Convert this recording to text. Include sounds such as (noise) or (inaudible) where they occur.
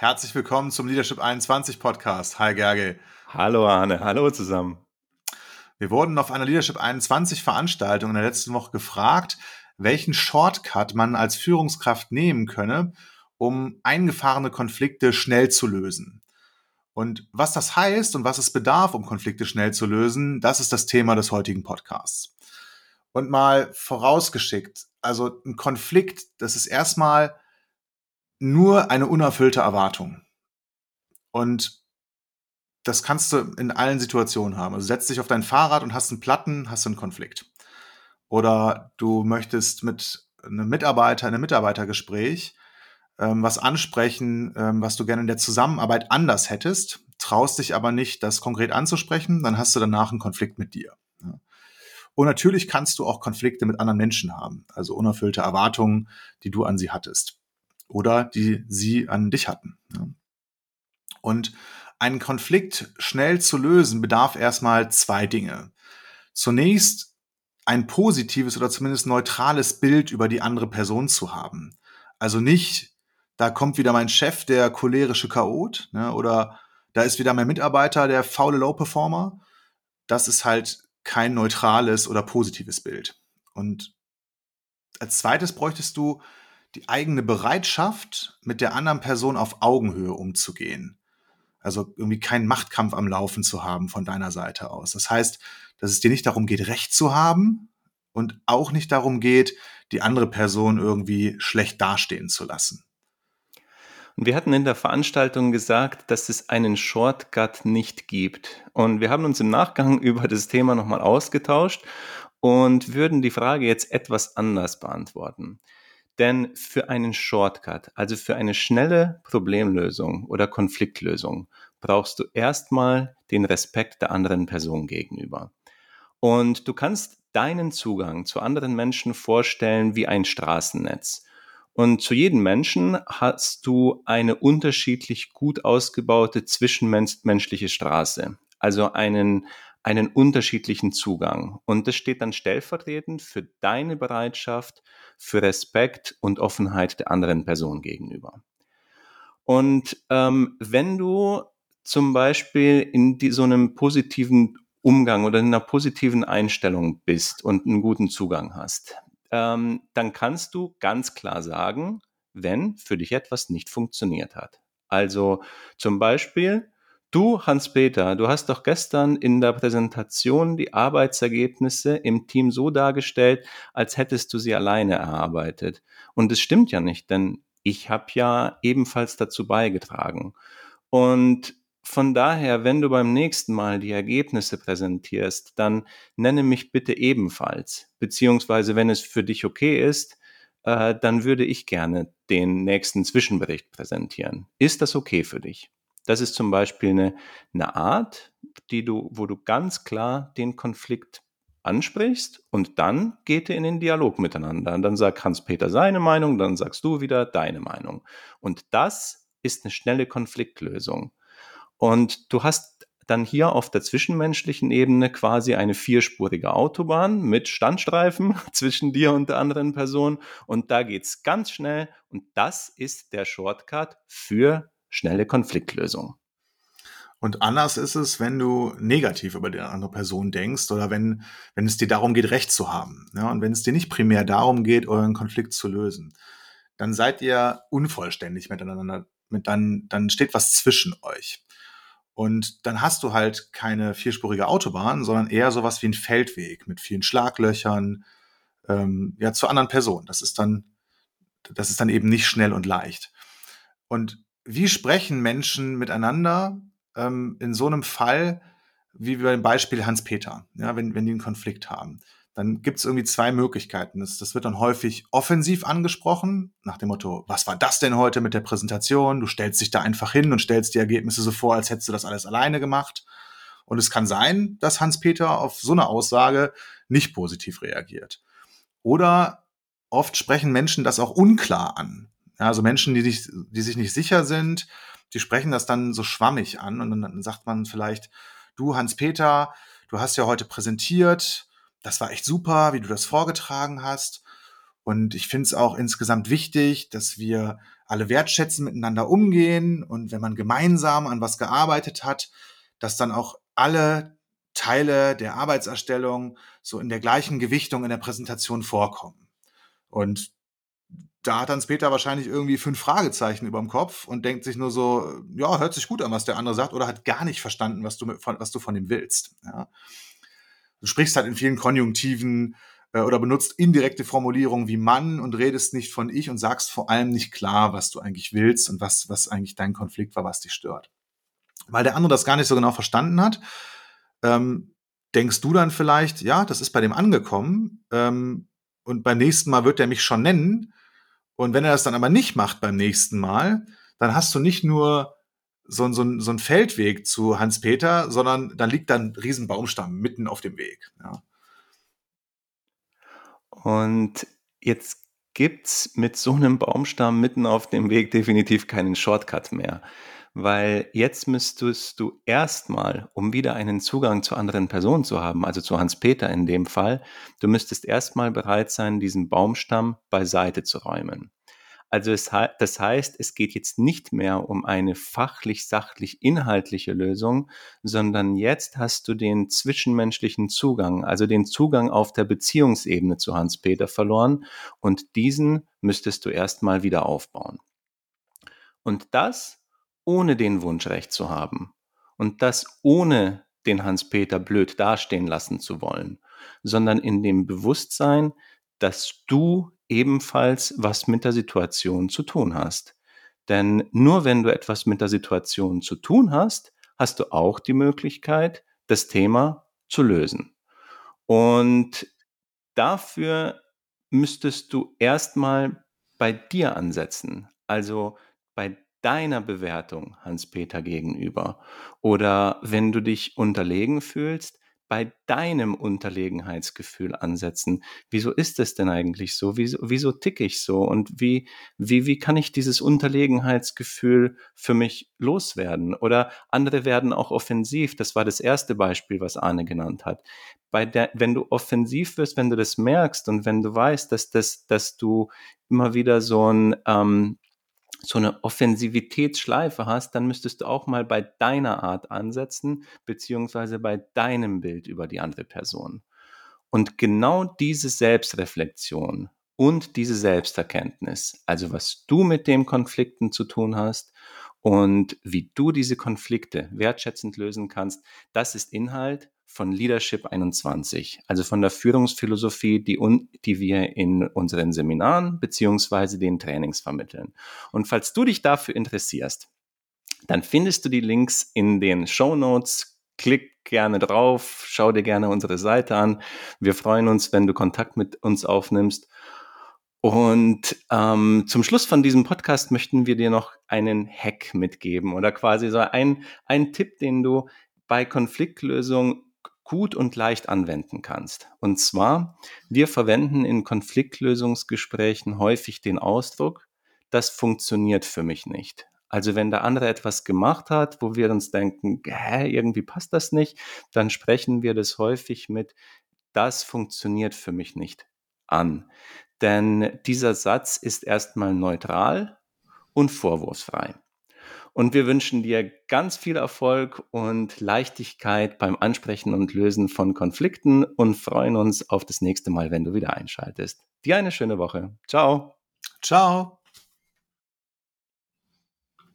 Herzlich willkommen zum Leadership 21 Podcast. Hi Gerge. Hallo Arne, hallo zusammen. Wir wurden auf einer Leadership 21 Veranstaltung in der letzten Woche gefragt, welchen Shortcut man als Führungskraft nehmen könne, um eingefahrene Konflikte schnell zu lösen. Und was das heißt und was es bedarf, um Konflikte schnell zu lösen, das ist das Thema des heutigen Podcasts. Und mal vorausgeschickt, also ein Konflikt, das ist erstmal nur eine unerfüllte Erwartung. Und das kannst du in allen Situationen haben. Also setz dich auf dein Fahrrad und hast einen Platten, hast einen Konflikt. Oder du möchtest mit einem Mitarbeiter, in einem Mitarbeitergespräch ähm, was ansprechen, ähm, was du gerne in der Zusammenarbeit anders hättest, traust dich aber nicht, das konkret anzusprechen, dann hast du danach einen Konflikt mit dir. Ja. Und natürlich kannst du auch Konflikte mit anderen Menschen haben, also unerfüllte Erwartungen, die du an sie hattest oder die sie an dich hatten. Und einen Konflikt schnell zu lösen bedarf erstmal zwei Dinge. Zunächst ein positives oder zumindest neutrales Bild über die andere Person zu haben. Also nicht, da kommt wieder mein Chef, der cholerische Chaot, ne, oder da ist wieder mein Mitarbeiter, der faule Low-Performer. Das ist halt kein neutrales oder positives Bild. Und als zweites bräuchtest du die eigene Bereitschaft, mit der anderen Person auf Augenhöhe umzugehen. Also irgendwie keinen Machtkampf am Laufen zu haben von deiner Seite aus. Das heißt, dass es dir nicht darum geht, Recht zu haben und auch nicht darum geht, die andere Person irgendwie schlecht dastehen zu lassen. Und wir hatten in der Veranstaltung gesagt, dass es einen Shortcut nicht gibt. Und wir haben uns im Nachgang (laughs) über das Thema nochmal ausgetauscht und würden die Frage jetzt etwas anders beantworten. Denn für einen Shortcut, also für eine schnelle Problemlösung oder Konfliktlösung, brauchst du erstmal den Respekt der anderen Person gegenüber. Und du kannst deinen Zugang zu anderen Menschen vorstellen wie ein Straßennetz. Und zu jedem Menschen hast du eine unterschiedlich gut ausgebaute zwischenmenschliche Straße. Also einen, einen unterschiedlichen Zugang. Und das steht dann stellvertretend für deine Bereitschaft, für Respekt und Offenheit der anderen Person gegenüber. Und ähm, wenn du zum Beispiel in die, so einem positiven Umgang oder in einer positiven Einstellung bist und einen guten Zugang hast, ähm, dann kannst du ganz klar sagen, wenn für dich etwas nicht funktioniert hat. Also zum Beispiel, du, Hans-Peter, du hast doch gestern in der Präsentation die Arbeitsergebnisse im Team so dargestellt, als hättest du sie alleine erarbeitet. Und es stimmt ja nicht, denn ich habe ja ebenfalls dazu beigetragen. Und von daher, wenn du beim nächsten Mal die Ergebnisse präsentierst, dann nenne mich bitte ebenfalls. Beziehungsweise, wenn es für dich okay ist, äh, dann würde ich gerne den nächsten Zwischenbericht präsentieren. Ist das okay für dich? Das ist zum Beispiel eine, eine Art, die du, wo du ganz klar den Konflikt ansprichst und dann geht ihr in den Dialog miteinander. Und dann sagt Hans-Peter seine Meinung, dann sagst du wieder deine Meinung. Und das ist eine schnelle Konfliktlösung. Und du hast dann hier auf der zwischenmenschlichen Ebene quasi eine vierspurige Autobahn mit Standstreifen (laughs) zwischen dir und der anderen Person. Und da geht's ganz schnell. Und das ist der Shortcut für schnelle Konfliktlösung. Und anders ist es, wenn du negativ über die andere Person denkst oder wenn, wenn es dir darum geht, Recht zu haben. Ja, und wenn es dir nicht primär darum geht, euren Konflikt zu lösen, dann seid ihr unvollständig miteinander. Mit dann, dann steht was zwischen euch. Und dann hast du halt keine vierspurige Autobahn, sondern eher sowas wie ein Feldweg mit vielen Schlaglöchern, ähm, ja, zu anderen Personen. Das ist dann, das ist dann eben nicht schnell und leicht. Und wie sprechen Menschen miteinander ähm, in so einem Fall, wie bei dem Beispiel Hans-Peter, ja, wenn, wenn die einen Konflikt haben? Dann gibt es irgendwie zwei Möglichkeiten. Das, das wird dann häufig offensiv angesprochen, nach dem Motto, was war das denn heute mit der Präsentation? Du stellst dich da einfach hin und stellst die Ergebnisse so vor, als hättest du das alles alleine gemacht. Und es kann sein, dass Hans-Peter auf so eine Aussage nicht positiv reagiert. Oder oft sprechen Menschen das auch unklar an. Ja, also Menschen, die sich, die sich nicht sicher sind, die sprechen das dann so schwammig an und dann sagt man vielleicht, du Hans-Peter, du hast ja heute präsentiert, das war echt super, wie du das vorgetragen hast. Und ich finde es auch insgesamt wichtig, dass wir alle wertschätzen, miteinander umgehen und wenn man gemeinsam an was gearbeitet hat, dass dann auch alle Teile der Arbeitserstellung so in der gleichen Gewichtung in der Präsentation vorkommen. Und da hat dann Peter wahrscheinlich irgendwie fünf Fragezeichen über dem Kopf und denkt sich nur so, ja, hört sich gut an, was der andere sagt, oder hat gar nicht verstanden, was du, mit, was du von ihm willst. Ja. Du sprichst halt in vielen Konjunktiven äh, oder benutzt indirekte Formulierungen wie Mann und redest nicht von ich und sagst vor allem nicht klar, was du eigentlich willst und was, was eigentlich dein Konflikt war, was dich stört. Weil der andere das gar nicht so genau verstanden hat, ähm, denkst du dann vielleicht, ja, das ist bei dem angekommen ähm, und beim nächsten Mal wird er mich schon nennen. Und wenn er das dann aber nicht macht beim nächsten Mal, dann hast du nicht nur so, so, so ein Feldweg zu Hans-Peter, sondern dann liegt da ein riesen Baumstamm mitten auf dem Weg. Ja. Und jetzt gibt's mit so einem Baumstamm mitten auf dem Weg definitiv keinen Shortcut mehr. Weil jetzt müsstest du erstmal, um wieder einen Zugang zu anderen Personen zu haben, also zu Hans-Peter in dem Fall, du müsstest erstmal bereit sein, diesen Baumstamm beiseite zu räumen. Also es, das heißt, es geht jetzt nicht mehr um eine fachlich, sachlich, inhaltliche Lösung, sondern jetzt hast du den zwischenmenschlichen Zugang, also den Zugang auf der Beziehungsebene zu Hans-Peter verloren und diesen müsstest du erstmal wieder aufbauen. Und das ohne den Wunsch recht zu haben und das ohne den Hans-Peter blöd dastehen lassen zu wollen, sondern in dem Bewusstsein, dass du ebenfalls was mit der Situation zu tun hast. Denn nur wenn du etwas mit der Situation zu tun hast, hast du auch die Möglichkeit, das Thema zu lösen. Und dafür müsstest du erstmal bei dir ansetzen, also bei deiner Bewertung Hans-Peter gegenüber. Oder wenn du dich unterlegen fühlst, bei deinem Unterlegenheitsgefühl ansetzen. Wieso ist es denn eigentlich so? Wieso, wieso ticke ich so? Und wie, wie, wie kann ich dieses Unterlegenheitsgefühl für mich loswerden? Oder andere werden auch offensiv. Das war das erste Beispiel, was Arne genannt hat. Bei der, wenn du offensiv wirst, wenn du das merkst und wenn du weißt, dass, das, dass du immer wieder so ein, ähm, so eine Offensivitätsschleife hast, dann müsstest du auch mal bei deiner Art ansetzen, beziehungsweise bei deinem Bild über die andere Person. Und genau diese Selbstreflexion und diese Selbsterkenntnis, also was du mit dem Konflikten zu tun hast und wie du diese Konflikte wertschätzend lösen kannst, das ist Inhalt von Leadership 21, also von der Führungsphilosophie, die, un, die wir in unseren Seminaren beziehungsweise den Trainings vermitteln. Und falls du dich dafür interessierst, dann findest du die Links in den Show Notes. Klick gerne drauf, schau dir gerne unsere Seite an. Wir freuen uns, wenn du Kontakt mit uns aufnimmst. Und ähm, zum Schluss von diesem Podcast möchten wir dir noch einen Hack mitgeben oder quasi so ein, ein Tipp, den du bei Konfliktlösung gut und leicht anwenden kannst. Und zwar, wir verwenden in Konfliktlösungsgesprächen häufig den Ausdruck, das funktioniert für mich nicht. Also wenn der andere etwas gemacht hat, wo wir uns denken, hä, irgendwie passt das nicht, dann sprechen wir das häufig mit, das funktioniert für mich nicht an. Denn dieser Satz ist erstmal neutral und vorwurfsfrei. Und wir wünschen dir ganz viel Erfolg und Leichtigkeit beim Ansprechen und Lösen von Konflikten und freuen uns auf das nächste Mal, wenn du wieder einschaltest. Dir eine schöne Woche. Ciao. Ciao.